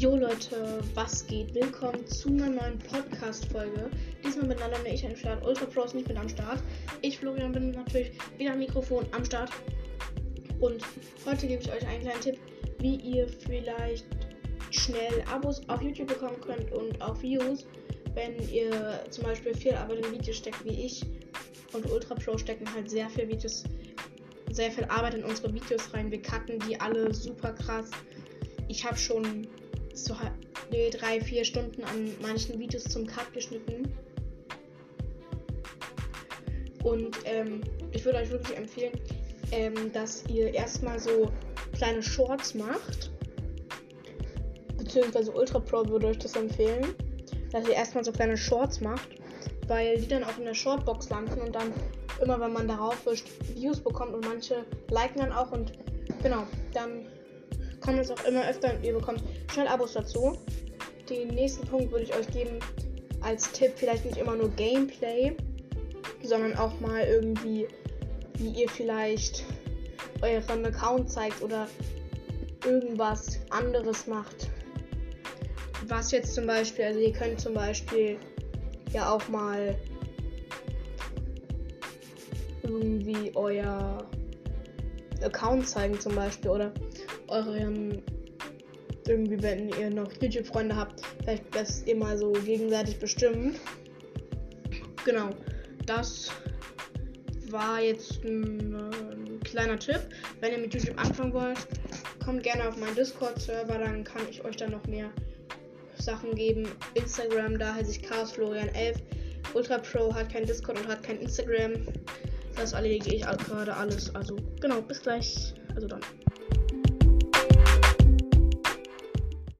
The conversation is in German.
Leute, was geht? Willkommen zu einer neuen Podcast-Folge. Diesmal miteinander ich am Start. Ultra Pro ist nicht mit am Start. Ich, Florian, bin natürlich wieder am Mikrofon am Start. Und heute gebe ich euch einen kleinen Tipp, wie ihr vielleicht schnell Abos auf YouTube bekommen könnt und auch Views, wenn ihr zum Beispiel viel Arbeit in Videos steckt wie ich. Und Ultra Pro stecken halt sehr viel Videos, sehr viel Arbeit in unsere Videos rein. Wir cutten die alle super krass ich habe schon so nee, drei, vier Stunden an manchen Videos zum Cut geschnitten. Und ähm, ich würde euch wirklich empfehlen, ähm, dass ihr erstmal so kleine Shorts macht. Beziehungsweise Ultra Pro würde euch das empfehlen, dass ihr erstmal so kleine Shorts macht, weil die dann auch in der Shortbox landen und dann immer, wenn man darauf wischt, Views bekommt und manche liken dann auch und genau, dann kommt es auch immer öfter und ihr bekommt schnell Abos dazu. Den nächsten Punkt würde ich euch geben als Tipp, vielleicht nicht immer nur Gameplay, sondern auch mal irgendwie, wie ihr vielleicht euren Account zeigt oder irgendwas anderes macht. Was jetzt zum Beispiel, also ihr könnt zum Beispiel ja auch mal irgendwie euer Account zeigen zum Beispiel oder euren irgendwie, wenn ihr noch YouTube-Freunde habt, vielleicht das ihr mal so gegenseitig bestimmt. Genau, das war jetzt ein, ein, kleiner Tipp. Wenn ihr mit YouTube anfangen wollt, kommt gerne auf meinen Discord-Server, dann kann ich euch dann noch mehr Sachen geben. Instagram, da heiße ich chaosflorian11. Ultra Pro hat kein Discord und hat kein Instagram. Das erledige ich gerade alles. Also genau, bis gleich. Also dann.